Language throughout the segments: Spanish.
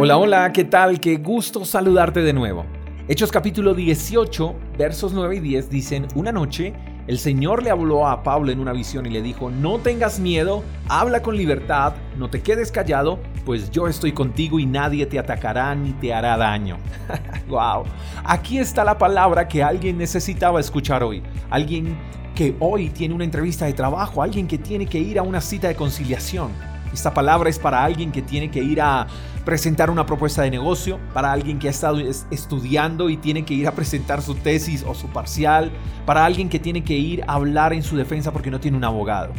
Hola, hola, ¿qué tal? Qué gusto saludarte de nuevo. Hechos capítulo 18, versos 9 y 10 dicen, una noche el Señor le habló a Pablo en una visión y le dijo, no tengas miedo, habla con libertad, no te quedes callado, pues yo estoy contigo y nadie te atacará ni te hará daño. wow, aquí está la palabra que alguien necesitaba escuchar hoy, alguien que hoy tiene una entrevista de trabajo, alguien que tiene que ir a una cita de conciliación. Esta palabra es para alguien que tiene que ir a presentar una propuesta de negocio, para alguien que ha estado estudiando y tiene que ir a presentar su tesis o su parcial, para alguien que tiene que ir a hablar en su defensa porque no tiene un abogado.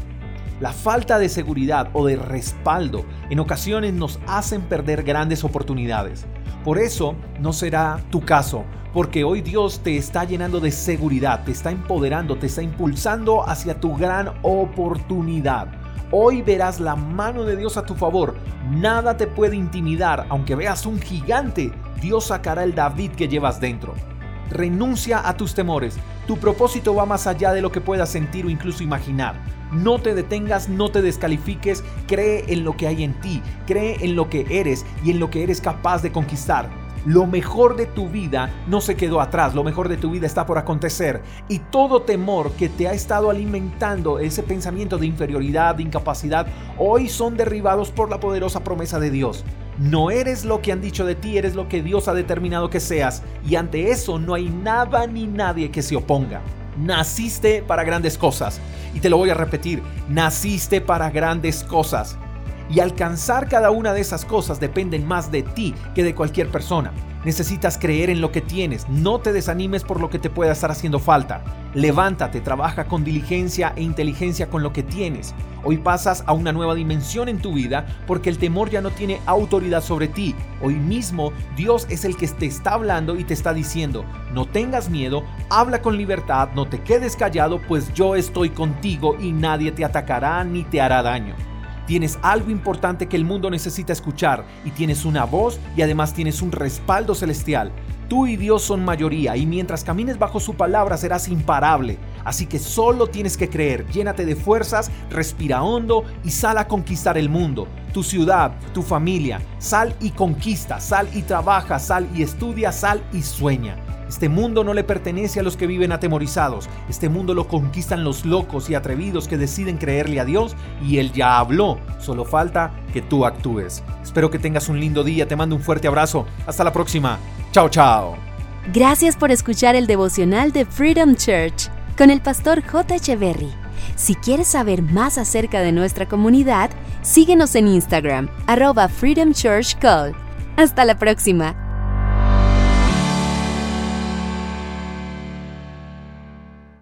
La falta de seguridad o de respaldo en ocasiones nos hacen perder grandes oportunidades. Por eso no será tu caso, porque hoy Dios te está llenando de seguridad, te está empoderando, te está impulsando hacia tu gran oportunidad. Hoy verás la mano de Dios a tu favor. Nada te puede intimidar, aunque veas un gigante. Dios sacará el David que llevas dentro. Renuncia a tus temores. Tu propósito va más allá de lo que puedas sentir o incluso imaginar. No te detengas, no te descalifiques, cree en lo que hay en ti, cree en lo que eres y en lo que eres capaz de conquistar. Lo mejor de tu vida no se quedó atrás, lo mejor de tu vida está por acontecer. Y todo temor que te ha estado alimentando ese pensamiento de inferioridad, de incapacidad, hoy son derribados por la poderosa promesa de Dios. No eres lo que han dicho de ti, eres lo que Dios ha determinado que seas. Y ante eso no hay nada ni nadie que se oponga. Naciste para grandes cosas. Y te lo voy a repetir, naciste para grandes cosas. Y alcanzar cada una de esas cosas dependen más de ti que de cualquier persona. Necesitas creer en lo que tienes, no te desanimes por lo que te pueda estar haciendo falta. Levántate, trabaja con diligencia e inteligencia con lo que tienes. Hoy pasas a una nueva dimensión en tu vida porque el temor ya no tiene autoridad sobre ti. Hoy mismo Dios es el que te está hablando y te está diciendo, no tengas miedo, habla con libertad, no te quedes callado, pues yo estoy contigo y nadie te atacará ni te hará daño. Tienes algo importante que el mundo necesita escuchar y tienes una voz y además tienes un respaldo celestial. Tú y Dios son mayoría y mientras camines bajo su palabra serás imparable. Así que solo tienes que creer, llénate de fuerzas, respira hondo y sal a conquistar el mundo, tu ciudad, tu familia. Sal y conquista, sal y trabaja, sal y estudia, sal y sueña. Este mundo no le pertenece a los que viven atemorizados. Este mundo lo conquistan los locos y atrevidos que deciden creerle a Dios y Él ya habló. Solo falta que tú actúes. Espero que tengas un lindo día. Te mando un fuerte abrazo. Hasta la próxima. Chao, chao. Gracias por escuchar el devocional de Freedom Church con el pastor J. Echeverry. Si quieres saber más acerca de nuestra comunidad, síguenos en Instagram, arroba Freedom Church Call. Hasta la próxima.